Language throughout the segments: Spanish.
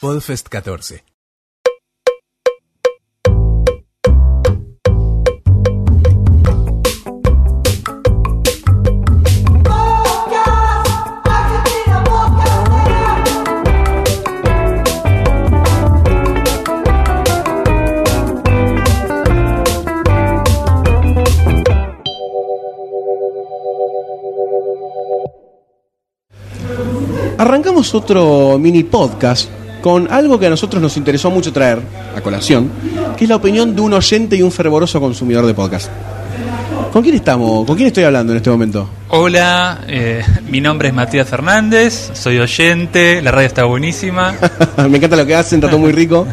Podfest 14. Arrancamos otro mini podcast con algo que a nosotros nos interesó mucho traer a colación, que es la opinión de un oyente y un fervoroso consumidor de podcast. ¿Con quién estamos? ¿Con quién estoy hablando en este momento? Hola, eh, mi nombre es Matías Fernández, soy oyente, la radio está buenísima. Me encanta lo que hacen, trato muy rico.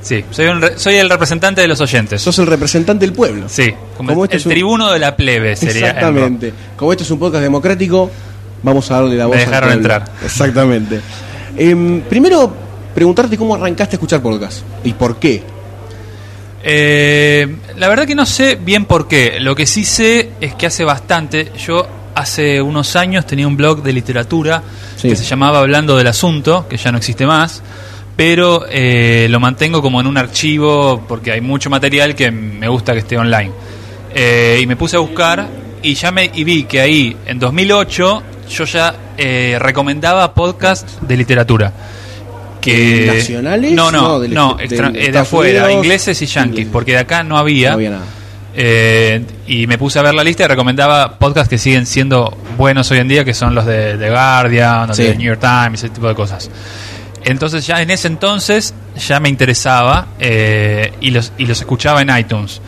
Sí, soy, un re- soy el representante de los oyentes. Sos el representante del pueblo. Sí, como, Como el, este el es un- tribuno de la plebe sería. el Exactamente. Como esto es un podcast democrático, vamos a darle la Me voz al dejaron pueblo. entrar. Exactamente. Em, primero, preguntarte cómo arrancaste a escuchar podcast y por qué. Eh, la verdad que no sé bien por qué. Lo que sí sé es que hace bastante, yo hace unos años tenía un blog de literatura Sí. que se llamaba Hablando del Asunto, que ya no existe más, pero eh, lo mantengo como en un archivo porque hay mucho material que me gusta que esté online. Eh, y me puse a buscar y ya me y vi que ahí en 2008 yo ya eh, recomendaba podcast de literatura. Que, ¿Nacionales? No, no, No, no, del- extra- del eh, de afuera, Unidos, ingleses y yankees, ingleses. porque de acá no había. No había nada. Eh, y me puse a ver la lista y recomendaba podcasts que siguen siendo buenos hoy en día, que son los de The Guardian, los Sí. de New York Times, ese tipo de cosas. Entonces ya en ese entonces ya me interesaba eh, y, los, y los escuchaba en iTunes.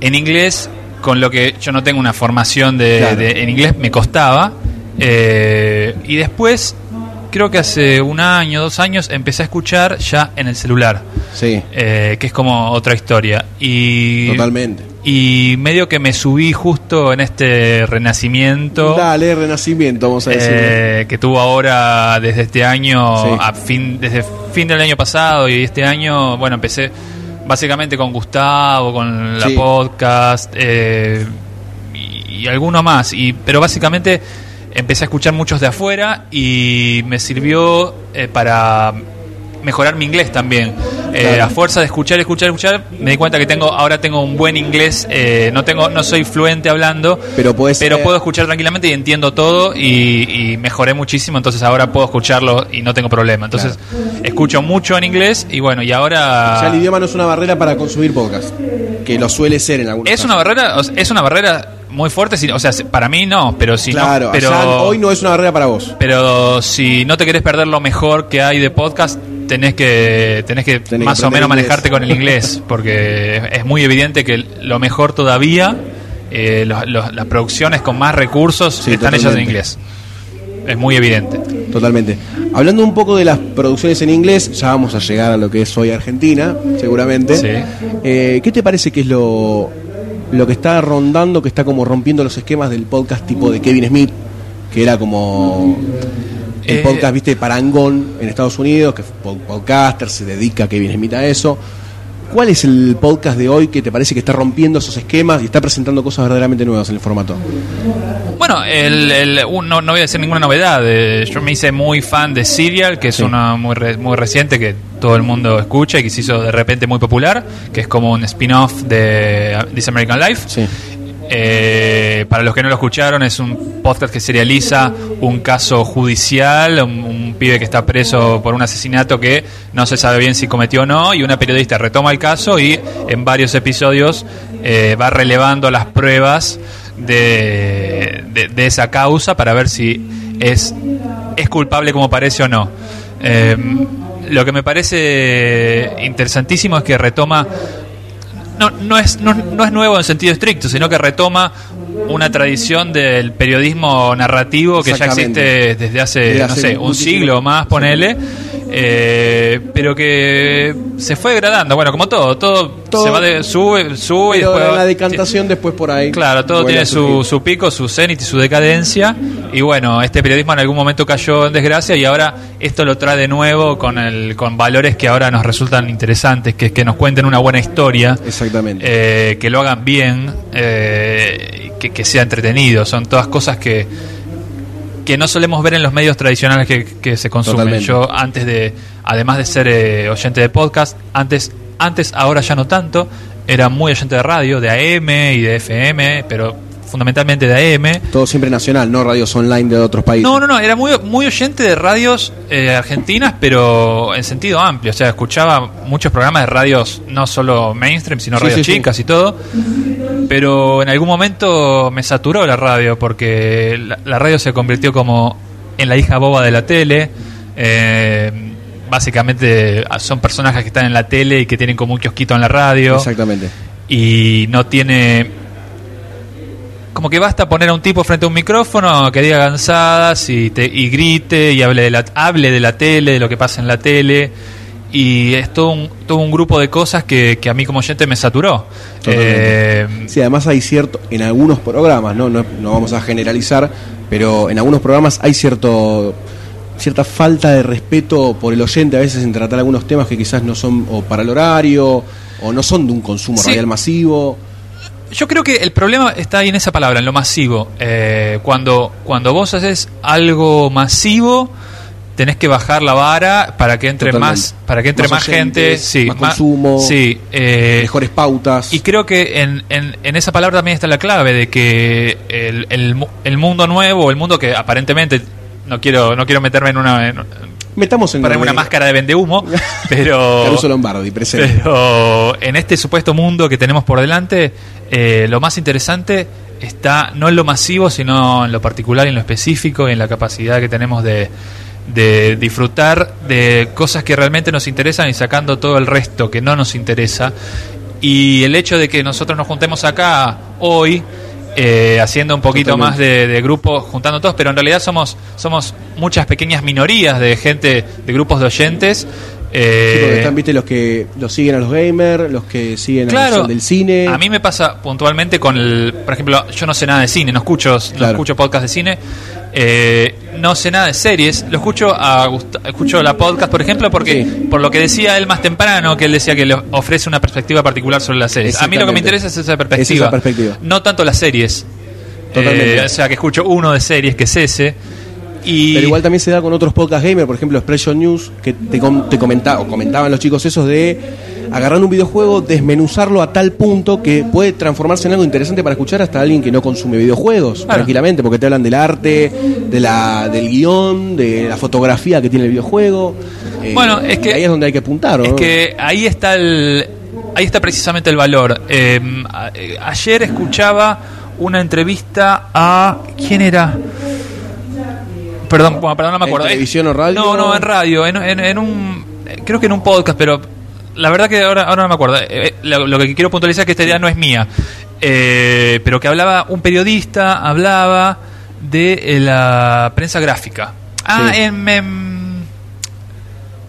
En inglés, con lo que yo no tengo una formación de, Claro. de- en inglés, me costaba. Eh, y después, creo que hace un año, dos años, empecé a escuchar ya en el celular, Sí, eh, que es como otra historia. Y totalmente. y medio que me subí justo en este renacimiento Dale, renacimiento, vamos a decir. eh, que tuvo ahora desde este año Sí. a fin desde fin del año pasado y este año bueno empecé básicamente con Gustavo con la Sí. podcast eh, y, y alguno más y pero básicamente empecé a escuchar muchos de afuera y me sirvió eh, para mejorar mi inglés también Eh, Claro. a fuerza de escuchar escuchar escuchar me di cuenta que tengo ahora tengo un buen inglés eh, no tengo no soy fluente hablando Pero puedes, pero eh, puedo escuchar tranquilamente y entiendo todo y, y mejoré muchísimo, entonces ahora puedo escucharlo y no tengo problema. Entonces escucho mucho en inglés y bueno, y ahora... Ya el idioma no es una barrera para consumir podcast, que lo suele ser en algunos Es una barrera, o sea, es una barrera muy fuerte, si- o sea, para mí no, pero si Claro, no, pero hoy no es una barrera para vos. pero si no te querés perder lo mejor que hay de podcast, tenés que tenés que Tenés que más o menos manejarte con el inglés, porque es muy evidente que lo mejor todavía, eh, los- los- las producciones con más recursos Sí, están hechas en inglés. Es muy evidente. Totalmente. Hablando un poco de las producciones en inglés, ya vamos a llegar a lo que es hoy Argentina, seguramente. Sí. Eh, ¿Qué te parece que es lo, lo que está rondando, que está como rompiendo los esquemas del podcast tipo de Kevin Smith, que era como el Eh, podcast, viste, parangón en Estados Unidos, que podcaster, se dedica Kevin Smith a eso. ¿Cuál es el podcast de hoy que te parece que está rompiendo esos esquemas y está presentando cosas verdaderamente nuevas en el formato? Bueno, el, el- no, no voy a decir ninguna novedad. eh, yo me hice muy fan de Serial, que es Sí. una muy, re- muy reciente que todo el mundo escucha y que se hizo de repente muy popular, que es como un spin-off de uh, This American Life. Sí. Eh, para los que no lo escucharon, es un podcast que serializa un caso judicial, un, pibe que está preso por un asesinato que no se sabe bien si cometió o no, y una periodista retoma el caso y en varios episodios eh, va relevando las pruebas de, de- esa causa para ver si es, es culpable como parece o no. Eh, lo que me parece interesantísimo es que retoma no, no, es, no, no es nuevo en sentido estricto, sino que retoma una tradición del periodismo narrativo que ya existe desde hace, Desde no hace sé, un siglo más, ponele, eh, pero que se fue degradando. Bueno, como todo, todo, Todo- se va de, sube, sube y después la decantación después por ahí. Claro, todo tiene su, su pico, su cenit y su decadencia. Y bueno, este periodismo en algún momento cayó en desgracia y ahora esto lo trae de nuevo con, el, con valores que ahora nos resultan interesantes, que que nos cuenten una buena historia, Exactamente. eh, que lo hagan bien, eh, que, que sea entretenido. Son todas cosas que, que no solemos ver en los medios tradicionales que, que se consumen. Totalmente. Yo antes de, además de ser eh, oyente de podcast, antes, antes, ahora ya no tanto, era muy oyente de radio, de AM y de FM, pero fundamentalmente de AM. Todo siempre nacional, no radios online de otros países. No, no, no, era muy, muy oyente de radios eh, argentinas, pero en sentido amplio. O sea, escuchaba muchos programas de radios, no solo mainstream, sino Sí, radios sí, sí. chicas y todo. Pero en algún momento me saturó la radio, porque la, la radio se convirtió como en la hija boba de la tele. Eh, básicamente son personajes que están en la tele y que tienen como un kiosquito en la radio Exactamente. y no tiene como que basta poner a un tipo frente a un micrófono que diga cansadas y, te, y grite y hable de, la, hable de la tele, de lo que pasa en la tele. Y es todo un, todo un grupo de cosas que, que a mí como oyente me saturó. Eh, Sí, además hay cierto, en algunos programas, ¿no? No, no vamos a generalizar, pero en algunos programas hay cierto cierta falta de respeto por el oyente a veces en tratar algunos temas que quizás no son o para el horario o no son de un consumo Sí. radial masivo. Yo creo que el problema está ahí en esa palabra, en lo masivo. Eh, cuando, cuando vos haces algo masivo, tenés que bajar la vara para que entre Totalmente. más, para que entre Más más, gente, sí, más consumo, sí, eh, mejores pautas. Y creo que en, en, en esa palabra también está la clave de que el, el, mu- el mundo nuevo, el mundo que aparentemente no quiero no quiero meterme en una en, Metamos en ponerme una máscara de vendehumo, pero Caruso Lombardi, presente. pero en este supuesto mundo que tenemos por delante, eh, lo más interesante está no en lo masivo, sino en lo particular y en lo específico y en la capacidad que tenemos de, de disfrutar de cosas que realmente nos interesan y sacando todo el resto que no nos interesa. Y el hecho de que nosotros nos juntemos acá hoy, eh, haciendo un poquito Totalmente. más de, de grupos, juntando todos, pero en realidad somos, somos muchas pequeñas minorías de gente, de grupos de oyentes. Eh, Sí, porque están, viste, los que los siguen a los gamers, los que siguen a Claro, los del cine. A mí me pasa puntualmente con el, por ejemplo, yo no sé nada de cine, no escucho, no Claro. escucho podcast de cine, eh, no sé nada de series, lo escucho a escucho la podcast, por ejemplo, porque Sí. por lo que decía él más temprano, que él decía que le ofrece una perspectiva particular sobre las series. A mí lo que me interesa es esa Es perspectiva, esa perspectiva. no tanto las series. Totalmente. Eh, o sea, que escucho uno de series que es ese. Y Pero igual también se da con otros podcast gamer, por ejemplo Expression News, que te, com- te comentaba, o comentaban los chicos esos de agarrar un videojuego, desmenuzarlo a tal punto que puede transformarse en algo interesante para escuchar hasta alguien que no consume videojuegos, Claro. tranquilamente, porque te hablan del arte, de la, del guion, de la fotografía que tiene el videojuego. Eh, Bueno, es que- ahí es donde hay que apuntar, ¿o Es ¿no? que ahí está el ahí está precisamente el valor. Eh, eh, ayer escuchaba una entrevista a quién era. Perdón, bueno, perdón, no me ¿En acuerdo. televisión o radio? No, no, en radio, en, en- en un eh, creo que en un podcast, pero la verdad que ahora, ahora no me acuerdo. Eh, eh, lo, lo que quiero puntualizar es que esta idea no es mía, Eh, pero que hablaba un periodista hablaba de eh, la prensa gráfica. Ah, Sí. en, en-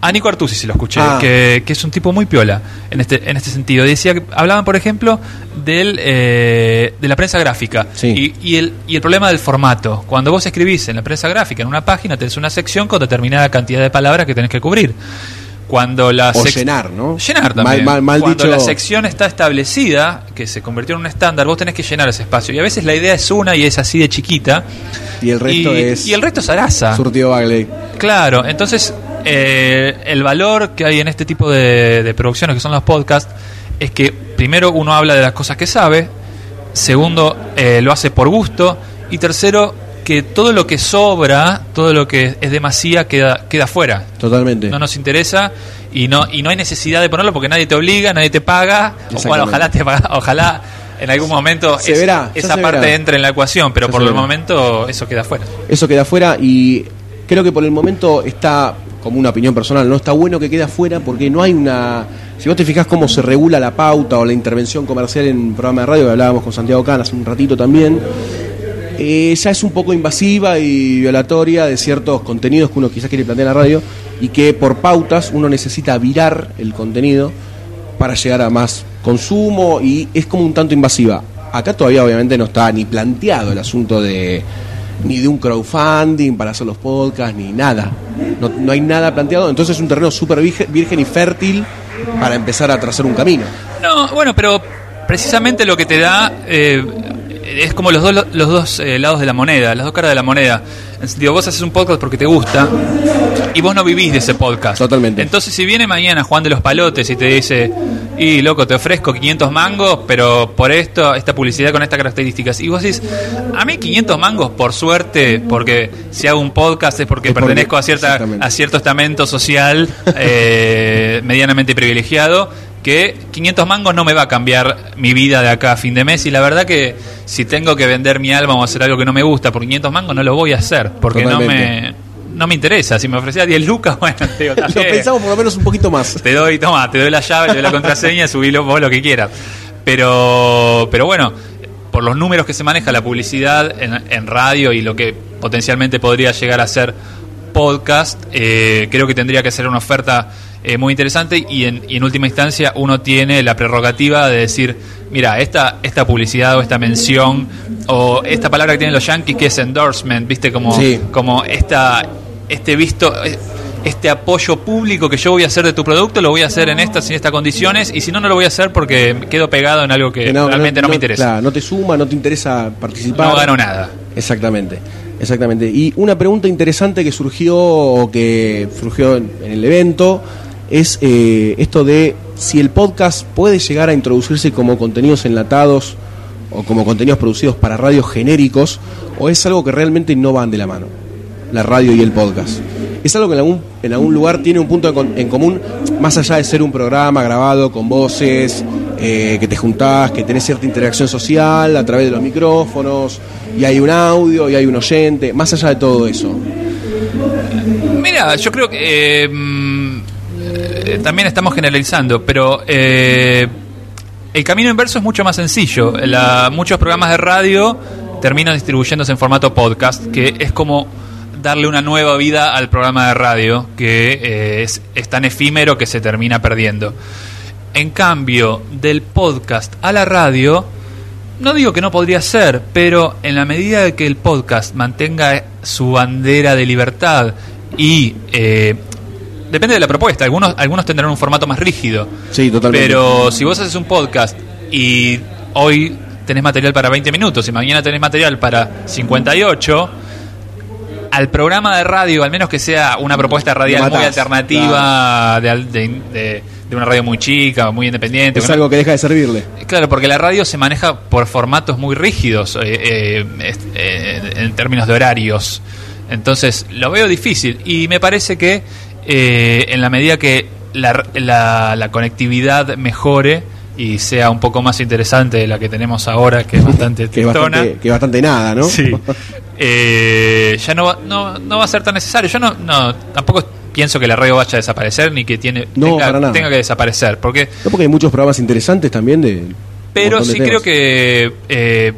a Nico Artusi si lo escuché, Ah. que, que es un tipo muy piola en este, en este sentido. Decía que hablaban, por ejemplo, del, eh, de la prensa gráfica Sí. y, y el, y el problema del formato. Cuando vos escribís en la prensa gráfica, en una página, tenés una sección con determinada cantidad de palabras que tenés que cubrir. Cuando la O llenar, ¿no? Llenar también. mal- mal Cuando dicho- la sección está establecida, que se convirtió en un estándar, vos tenés que llenar ese espacio. Y a veces la idea es una y es así de chiquita. Y el resto y, es y el resto es araza. surtido Bagley. Claro, entonces eh, el valor que hay en este tipo de, de producciones que son los podcasts es que primero uno habla de las cosas que sabe, segundo eh, lo hace por gusto y tercero que todo lo que sobra, todo lo que es demasía queda queda fuera. Totalmente. No nos interesa y no y no hay necesidad de ponerlo porque nadie te obliga, nadie te paga. O, Exactamente. bueno, ojalá te paga, ojalá en algún momento Se es- verá, ya esa se parte verá. entre en la ecuación, pero Ya por el verá. momento eso queda fuera. Eso queda afuera y creo que por el momento está, como una opinión personal, no está bueno que quede afuera porque no hay una... Si vos te fijás cómo se regula la pauta o la intervención comercial en un programa de radio, que hablábamos con Santiago Can hace un ratito también, eh, ya es un poco invasiva y violatoria de ciertos contenidos que uno quizás quiere plantear en la radio y que por pautas uno necesita virar el contenido para llegar a más consumo y es como un tanto invasiva. Acá todavía obviamente no está ni planteado el asunto de ni de un crowdfunding para hacer los podcasts, ni nada. No, no hay nada planteado, entonces es un terreno súper virgen, y fértil para empezar a trazar un camino. No, bueno, pero precisamente lo que te da, eh, es como los dos, los dos eh, lados de la moneda, las dos caras de la moneda. Digo, vos haces un podcast porque te gusta y vos no vivís de ese podcast. Totalmente. Entonces, si viene mañana Juan de los Palotes y te dice, y loco, te ofrezco 500 mangos, pero por esto, esta publicidad con estas características, y vos decís, a mí 500 mangos, por suerte, porque si hago un podcast es porque Es porque- pertenezco a, cierta, a cierto estamento social eh, medianamente privilegiado que 500 mangos no me va a cambiar mi vida de acá a fin de mes y la verdad que si tengo que vender mi alma o hacer algo que no me gusta por 500 mangos no lo voy a hacer porque no me, no me interesa. Si me ofrecía 10 lucas, bueno, te digo, Lo pensamos por lo menos un poquito más. te doy, toma, te doy la llave, te doy la contraseña, subilo vos lo que quieras. Pero, pero bueno, por los números que se maneja la publicidad en, en radio y lo que potencialmente podría llegar a ser podcast, eh, creo que tendría que ser una oferta eh, muy interesante y en, y en última instancia uno tiene la prerrogativa de decir, mira, esta, esta publicidad o esta mención o esta palabra que tienen los yankees que es endorsement, viste, como, Sí. como esta, este visto, eh, este apoyo público que yo voy a hacer de tu producto, lo voy a hacer en estas y en estas condiciones y si no, no lo voy a hacer porque quedo pegado en algo que, Que no- realmente no, me interesa. Claro, no te suma, no te interesa participar. No gano nada. Exactamente, exactamente. Y una pregunta interesante que surgió o que surgió en, el evento es eh, esto de si el podcast puede llegar a introducirse como contenidos enlatados o como contenidos producidos para radios genéricos o es algo que realmente no van de la mano, la radio y el podcast. Es algo que en algún, en algún lugar tiene un punto en común, más allá de ser un programa grabado con voces, eh, que te juntás, que tenés cierta interacción social a través de los micrófonos, y hay un audio, y hay un oyente, más allá de todo eso. Mira, yo creo que eh, mm, eh, también estamos generalizando, pero eh, el camino inverso es mucho más sencillo. La- muchos programas de radio terminan distribuyéndose en formato podcast, que es como darle una nueva vida al programa de radio, que eh, es, es tan efímero que se termina perdiendo. En cambio, del podcast a la radio, no digo que no podría ser, pero en la medida de que el podcast mantenga su bandera de libertad y eh, depende de la propuesta, algunos algunos tendrán un formato más rígido, Sí, totalmente. pero si vos haces un podcast y hoy tenés material para 20 minutos y mañana tenés material para 58, al programa de radio, al menos que sea una propuesta radial muy alternativa, de, de- de- de una radio muy chica, muy independiente, es algo que deja de servirle. Claro, porque la radio se maneja por formatos muy rígidos eh, eh, eh, en términos de horarios. Entonces lo veo difícil y me parece que eh, en la medida que la, la- la conectividad mejore y sea un poco más interesante de la que tenemos ahora, que es bastante Que bastante, que bastante nada, ¿no? Sí. Eh, ya no va, no, no va a ser tan necesario. Yo no, no tampoco pienso que la radio vaya a desaparecer ni que tiene No, tenga, para nada. tenga que desaparecer, porque No, porque hay muchos programas interesantes también de. pero de sí creo que eh,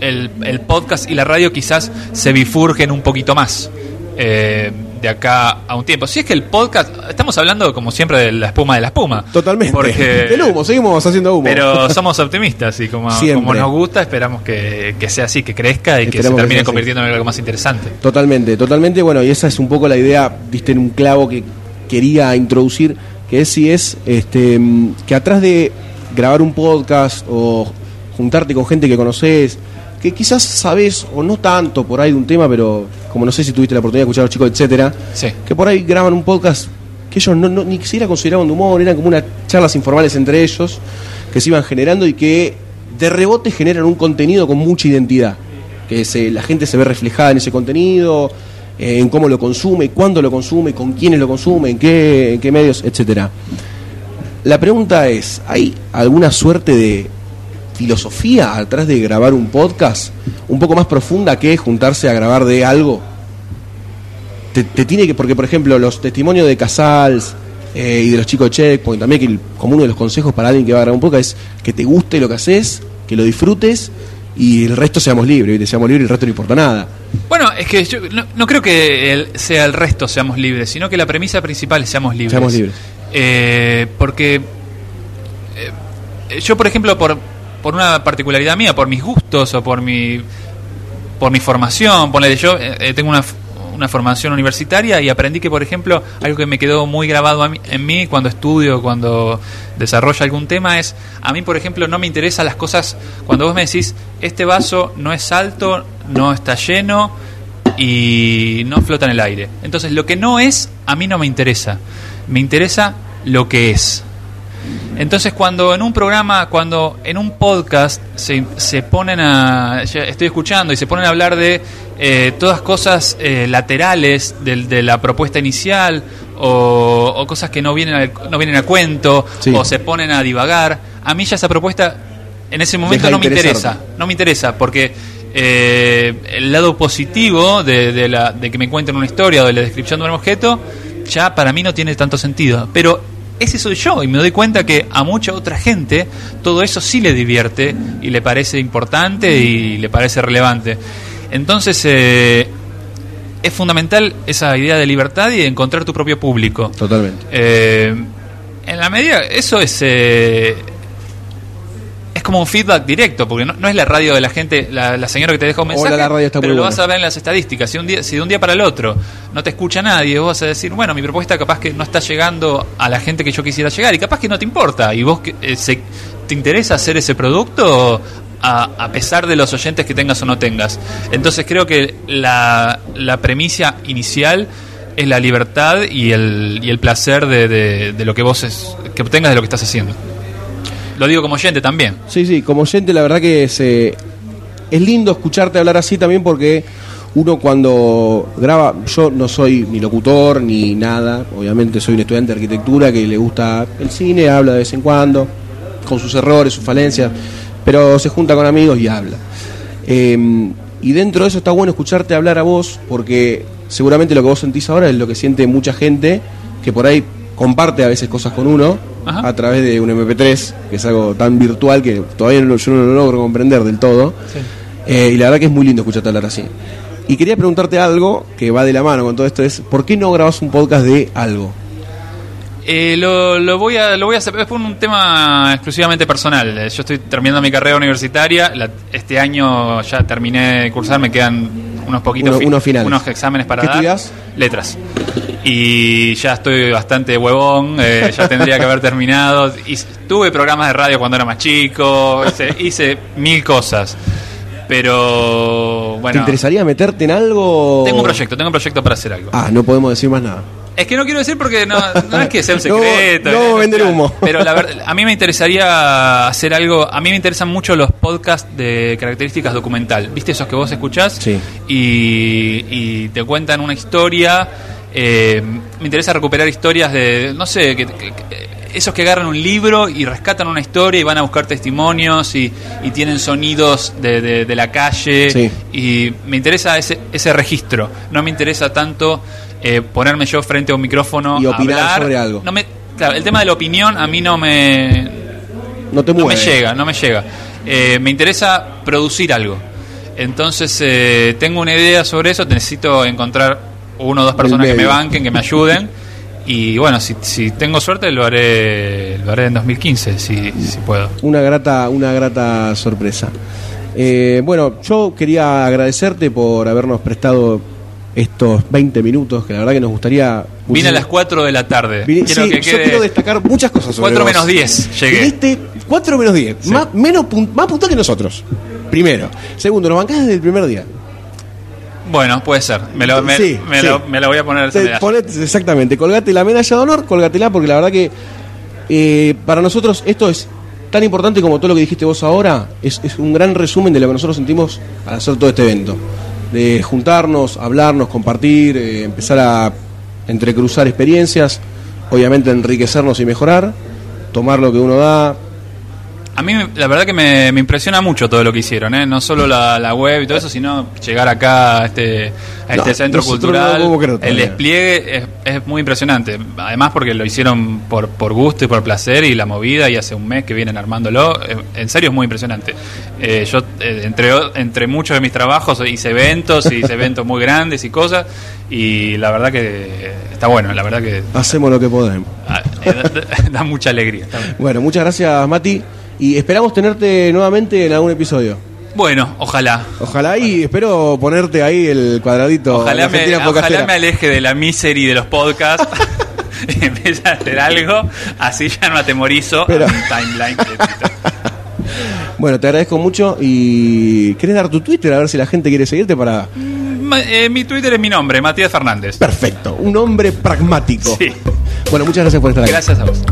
el, el podcast y la radio quizás se bifurgen un poquito más eh, de acá a un tiempo. Si es que el podcast, estamos hablando como siempre de la espuma de la espuma. Totalmente. Porque, El humo, seguimos haciendo humo. pero somos optimistas y como, como nos gusta esperamos que, que sea así, que crezca y que se que termine convirtiendo en algo más interesante. Totalmente, totalmente. Bueno, y esa es un poco la idea, diste en un clavo que quería introducir, que es si es este, mm, que atrás de grabar un podcast o juntarte con gente que conoces, que quizás sabes o no tanto por ahí de un tema, pero como no sé si tuviste la oportunidad de escuchar a los chicos, etcétera, Sí. que por ahí graban un podcast que ellos no, no- ni siquiera consideraban de humor, eran como unas charlas informales entre ellos que se iban generando y que de rebote generan un contenido con mucha identidad, que se, la gente se ve reflejada en ese contenido, eh, en cómo lo consume, cuándo lo consume, con quiénes lo consume, en qué, en qué medios, etcétera. La pregunta es, ¿hay alguna suerte de filosofía atrás de grabar un podcast un poco más profunda que juntarse a grabar de algo? te, te tiene que, porque por ejemplo los testimonios de Casals eh, y de los chicos de Checkpoint, también que el- como uno de los consejos para alguien que va a grabar un podcast es que te guste lo que haces, que lo disfrutes y el resto seamos libres, ¿viste? seamos libres y el resto no importa nada. Bueno, es que yo no, no creo que el- sea el resto seamos libres, sino que la premisa principal es seamos libres. Seamos libres. Eh, porque eh, yo, por ejemplo, por, por una particularidad mía, por mis gustos o por mi por mi formación, ponele, yo eh, eh, tengo una, una formación universitaria y aprendí que, por ejemplo, algo que me quedó muy grabado a en mí cuando estudio, cuando desarrollo algún tema es, a mí, por ejemplo, no me interesan las cosas, cuando vos me decís, este vaso no es alto, no está lleno y no flota en el aire. Entonces, lo que no es, a mí no me interesa. Me interesa lo que es. Entonces, cuando en un programa, cuando en un podcast se, se ponen a. Estoy escuchando y se ponen a hablar de eh, todas cosas eh, laterales del- de, la propuesta inicial o, o cosas que no vienen, al- no vienen a cuento Sí. o se ponen a divagar, a mí ya esa propuesta en ese momento Deja de no me interesa. No me interesa porque. eh, el lado positivo de, de la, de que me cuenten una historia o de la descripción de un objeto ya para mí no tiene tanto sentido. Pero ese soy yo y me doy cuenta que a mucha otra gente todo eso sí le divierte y le parece importante y le parece relevante. Entonces eh, es fundamental esa idea de libertad y de encontrar tu propio público. Totalmente. Eh, en la medida, eso es eh, es como un feedback directo, porque no, no es la radio de la gente, la, la señora que te deja un Hola, mensaje, la radio está pero muy lo buena. vas a ver en las estadísticas. Si, un día, si de un día para el otro no te escucha nadie, vos vas a decir, bueno, mi propuesta capaz que no está llegando a la gente que yo quisiera llegar, y capaz que no te importa, y vos eh, se- te interesa hacer ese producto a, a pesar de los oyentes que tengas o no tengas. Entonces creo que la, la premisa inicial es la libertad y el, y el placer de, de- de lo que vos es, que obtengas de lo que estás haciendo. Lo digo como oyente también. Sí, sí, como oyente la verdad que es, eh, es lindo escucharte hablar así también porque uno cuando graba, yo no soy ni locutor ni nada, obviamente soy un estudiante de arquitectura que le gusta el cine, habla de vez en cuando, con sus errores, sus falencias, pero se junta con amigos y habla. Eh, y dentro de eso está bueno escucharte hablar a vos porque seguramente lo que vos sentís ahora es lo que siente mucha gente que por ahí comparte a veces cosas con uno Ajá. a través de un MP3, que es algo tan virtual que todavía no, yo no lo logro comprender del todo. Eh, y la verdad que es muy lindo escucharte hablar así. Y quería preguntarte algo que va de la mano con todo esto, es ¿por qué no grabas un podcast de algo? Eh, lo, lo voy a lo voy a hacer es por un tema exclusivamente personal. Yo estoy terminando mi carrera universitaria. La- este año ya terminé de cursar, me quedan unos poquitos Uno- unos finales. unos exámenes para ¿Qué dar. Letras. Y ya estoy bastante huevón, eh, ya tendría que haber terminado. Tuve programas de radio cuando era más chico, hice, hice mil cosas. Pero ¿Te bueno, interesaría meterte en algo? tengo un proyecto, tengo un proyecto para hacer algo. Ah, no podemos decir más nada. Es que no quiero decir porque no, no es que sea un secreto. no vender humo. Pero la verdad, a mí me interesaría hacer algo. A mí me interesan mucho los podcasts de características documental. ¿Viste esos que vos escuchás? Sí. Y, y te cuentan una historia. eh, me interesa recuperar historias de. No sé, que, que- que- esos que agarran un libro y rescatan una historia y van a buscar testimonios y, y tienen sonidos de, de- de la calle. Sí. Y me interesa ese, ese registro. No me interesa tanto eh, ponerme yo frente a un micrófono Y opinar hablar. sobre algo. No me, claro, el tema de la opinión a mí no me, No te no mueve. me llega, no me llega. Eh, me interesa producir algo. Entonces eh, tengo una idea sobre eso. Necesito encontrar uno o dos personas que me banquen, que me ayuden. Y bueno, si, si tengo suerte lo haré, lo haré en 2015, si, si puedo. Una grata, una grata sorpresa. Eh, bueno, yo quería agradecerte por habernos prestado estos 20 minutos, que la verdad que nos gustaría... Vine a las 4 de la tarde. Vine- Quiero sí, que yo quiero destacar muchas cosas sobre 4 vos. menos 10 llegué. Viniste 4 menos 10, Sí. más, menos pun- más puntual que nosotros. Primero. Segundo, nos bancás desde el primer día. Bueno, puede ser. Me lo, me, Sí, me sí. lo, me lo voy a poner Te- ponete- exactamente, colgate la medalla de honor, colgatela porque la verdad que eh, para nosotros esto es tan importante como todo lo que dijiste vos ahora, es, es un gran resumen de lo que nosotros sentimos al hacer todo este evento. De juntarnos, hablarnos, compartir, eh, empezar a entrecruzar experiencias, obviamente enriquecernos y mejorar, tomar lo que uno da. A mí la verdad que me, me impresiona mucho todo lo que hicieron, ¿eh? no solo la, la web y todo eso, sino llegar acá a este, a este No, centro no cultural. el despliegue es, es muy impresionante, además porque lo hicieron por, por gusto y por placer y la movida y hace un mes que vienen armándolo, eh, en serio es muy impresionante. Eh, yo eh, entre, entre muchos de mis trabajos hice eventos y hice eventos muy grandes y cosas y la verdad que está bueno, la verdad que Hacemos lo que podemos. ah, eh, da, da mucha alegría. Bueno, muchas gracias Mati y esperamos tenerte nuevamente en algún episodio. Bueno, ojalá. Ojalá y espero ponerte ahí el cuadradito. Ojalá, me, ojalá me aleje de la misery de los podcasts y empiece a hacer algo, así ya no atemorizo Pero- a mi timeline. Bueno, te agradezco mucho y ¿querés dar tu Twitter a ver si la gente quiere seguirte para Ma- eh, mi Twitter es mi nombre, Matías Fernández. Perfecto, un hombre pragmático. Sí. Bueno, muchas gracias por estar aquí. Gracias a vos.